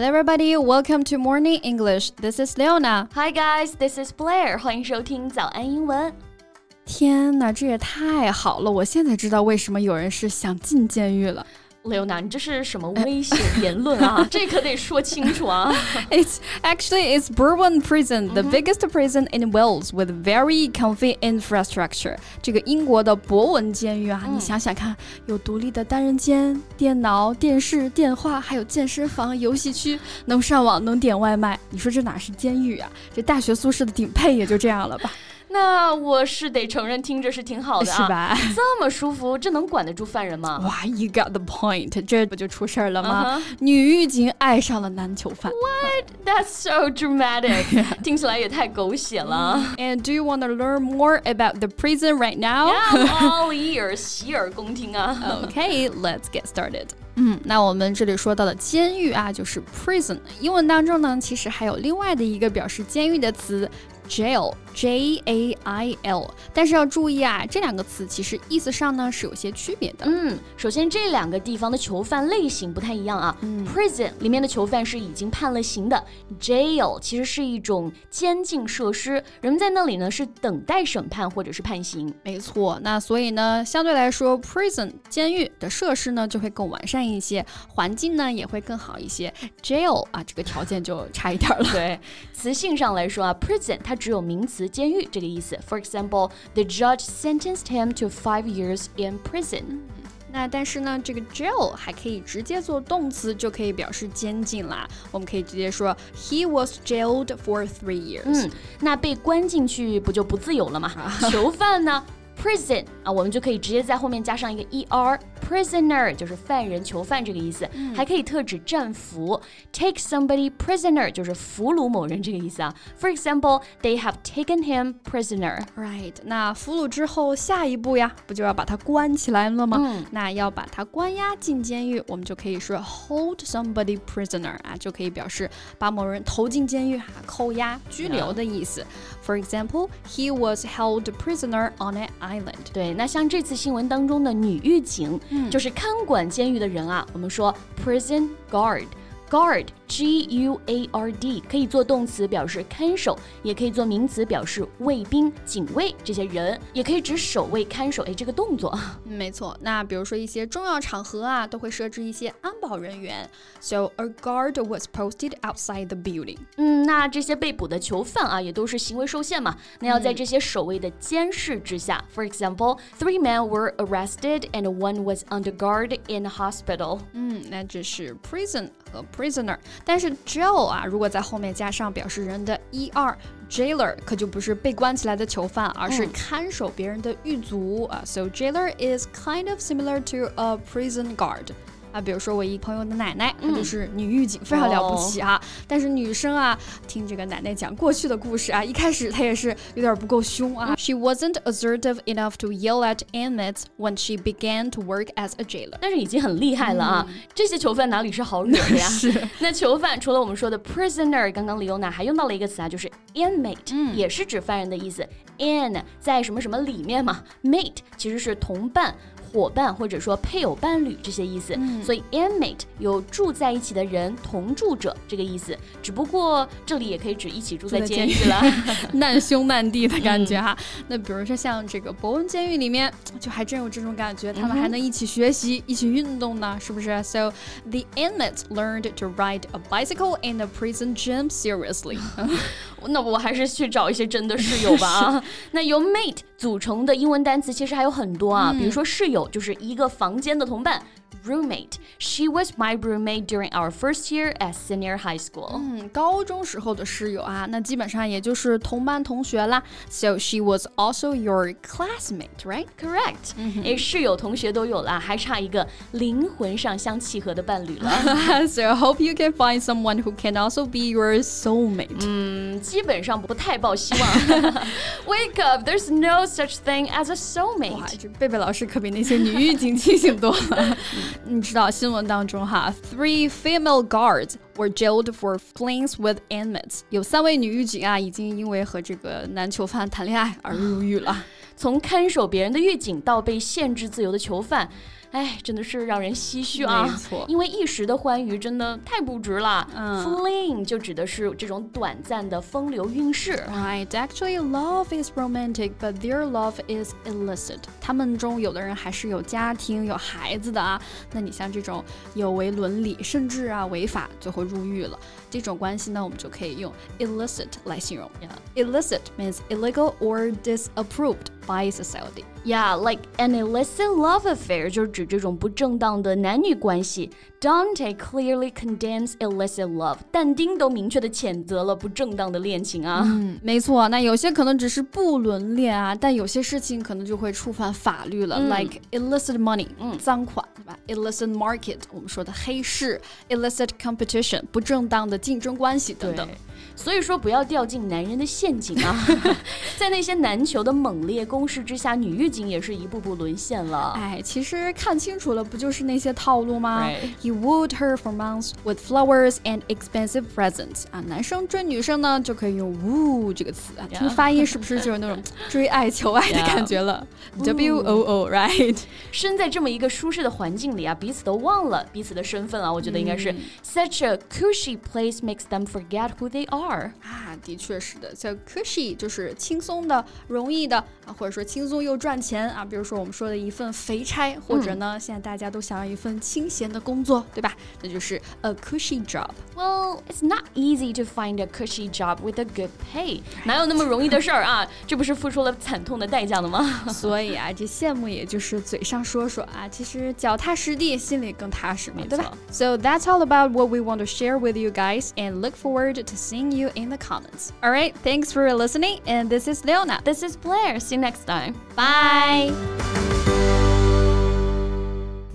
Hello, everybody. Welcome to Morning English. This is Leona. Hi, guys. This is Blair. 欢迎收听早安英文。天哪，这也太好了！我现在知道为什么有人是想进监狱了。刘娜，你这是什么危险言论啊？这可得说清楚啊！It's actually it's Bourbon Prison, the biggest prison in Wales with very comfy infrastructure. 这个英国的博文监狱啊，你想想看，有独立的单人间、电脑、电视、电话，还有健身房、游戏区，能上网，能点外卖。你说这哪是监狱啊？这大学宿舍的顶配也就这样了吧？那我是得承认，听着是挺好的啊，是吧？这么舒服，这能管得住犯人吗？哇，You got the point，这不就出事儿了吗？女狱警爱上了男囚犯。What? That's so dramatic，听起来也太狗血了。And do you want to learn more about the prison right now? Yeah, all ears，洗耳恭听啊。Okay, let's get started. 嗯，那我们这里说到的监狱啊，就是 prison。英文当中呢，其实还有另外的一个表示监狱的词。Jail J A I L，但是要注意啊，这两个词其实意思上呢是有些区别的。嗯，首先这两个地方的囚犯类型不太一样啊。Prison 里面的囚犯是已经判了刑的，Jail 其实是一种监禁设施，人们在那里呢是等待审判或者是判刑。没错，那所以呢，相对来说，Prison 监狱的设施呢就会更完善一些，环境呢也会更好一些。Jail 啊，这个条件就差一点了。对，词性上来说啊，Prison 它只有名词监狱这个意思。For example, the judge sentenced him to five years in prison. 那但是呢，这个 jail 还可以直接做动词，就可以表示监禁啦。我们可以直接说 He was jailed for three years。嗯，那被关进去不就不自由了吗？囚犯呢？Prison 啊，我们就可以直接在后面加上一个 er。Prisoner 就是犯人、囚犯这个意思，还可以特指战俘。Take somebody prisoner 就是俘虏某人这个意思啊。For example, they have taken him prisoner. Right，那俘虏之后下一步呀，不就要把他关起来了吗？那要把他关押进监狱，我们就可以说 hold somebody prisoner 啊，就可以表示把某人投进监狱哈，扣押、拘留的意思。For example, he was held prisoner on an island. 对，那像这次新闻当中的女狱警。就是看管监狱的人啊，我们说 prison guard。Guard, G-U-A-R-D，可以做动词表示看守，也可以做名词表示卫兵、警卫这些人，也可以指守卫、看守。哎，这个动作。没错。那比如说一些重要场合啊，都会设置一些安保人员。So a guard was posted outside the building。嗯，那这些被捕的囚犯啊，也都是行为受限嘛。那要在这些守卫的监视之下。For example, three men were arrested and one was under guard in a hospital。嗯，那这是 prison 和 prisoner， 但是 jail 啊，如果在后面加上表示人的 er，jailer 可就不是被关起来的囚犯，而是看守别人的狱卒啊。So jailer is kind of similar to a prison guard. 啊，比如说我一朋友的奶奶，她就是女狱警，非常了不起啊。但是女生啊，听这个奶奶讲过去的故事啊，一开始她也是有点不够凶啊。She wasn't assertive enough to yell at inmates when she began to work as a jailer。但是已经很厉害了啊。这些囚犯哪里是好惹的呀？是。那囚犯除了我们说的 prisoner，刚刚李优娜还用到了一个词啊，就是 inmate，也是指犯人的意思。in 在什么什么里面嘛，mate 其实是同伴。伙伴或者说配偶、伴侣这些意思，所以 inmate 有住在一起的人、同住者这个意思。只不过这里也可以指一起住在监狱了，难兄难弟的感觉哈。那比如说像这个伯恩监狱里面，就还真有这种感觉，他们还能一起学习、一起运动呢，是不是？So the inmates learned to ride a bicycle in the prison gym seriously。那我还是去找一些真的室友吧啊。那由 mate 组成的英文单词其实还有很多啊，比如说室友就是一个房间的同伴。roommate. She was my roommate during our first year at senior high school. 嗯，高中时候的室友啊，那基本上也就是同班同学啦。So she was also your classmate, right? Correct. 哎，室友、同学都有啦，还差一个灵魂上相契合的伴侣了。so I hope you can find someone who can also be your soulmate. 嗯，基本上不太抱希望。Wake up! There's no such thing as a soulmate. 哇，这贝贝老师可比那些女狱警清醒多了。你知道新闻当中哈，three female guards were jailed for flings with inmates，有三位女狱警啊，已经因为和这个男囚犯谈恋爱而入狱了。从看守别人的狱警到被限制自由的囚犯。哎，真的是让人唏嘘啊！没错，因为一时的欢愉真的太不值了。嗯，fling 就指的是这种短暂的风流韵事。Right, actually, love is romantic, but their love is illicit. 他们中有的人还是有家庭、有孩子的啊。那你像这种有违伦理，甚至啊违法，最后入狱了，这种关系呢，我们就可以用 illicit 来形容。Yeah. Illicit means illegal or disapproved by society. Yeah, like an illicit love affair 就是指这种不正当的男女关系。Dante clearly condemns illicit love，但丁都明确的谴责了不正当的恋情啊。嗯，没错。那有些可能只是不伦恋啊，但有些事情可能就会触犯法律了、嗯、，like illicit money，嗯，赃款，对吧？illicit market，我们说的黑市；illicit competition，不正当的竞争关系等等。所以说，不要掉进男人的陷阱啊！在那些男球的猛烈攻势之下，女狱警也是一步步沦陷了。哎，其实看清楚了，不就是那些套路吗？He wooed her for months with flowers and expensive presents。啊，男生追女生呢，就可以用 woo 这个词啊，听发音是不是就是那种 追爱求爱的感觉了？W O O，right？身在这么一个舒适的环境里啊，彼此都忘了彼此的身份啊，我觉得应该是 such a cushy place makes them forget who they are。啊，的确是的，，so cushy 就是轻松的、容易的啊，或者说轻松又赚钱啊。比如说我们说的一份肥差，或者呢，现在大家都想要一份清闲的工作，对吧？那就是 a cushy job。Well, it's not easy to find a cushy job with a good pay。哪有那么容易的事儿啊？这不是付出了惨痛的代价了吗？所以啊，这羡慕也就是嘴上说说啊，其实脚踏实地，心里更踏实嘛，对吧？So that's all about what we want to share with you guys, and look forward to seeing you you in the comments. All right, thanks for listening. And this is Leona. This is Blair. See you next time. Bye.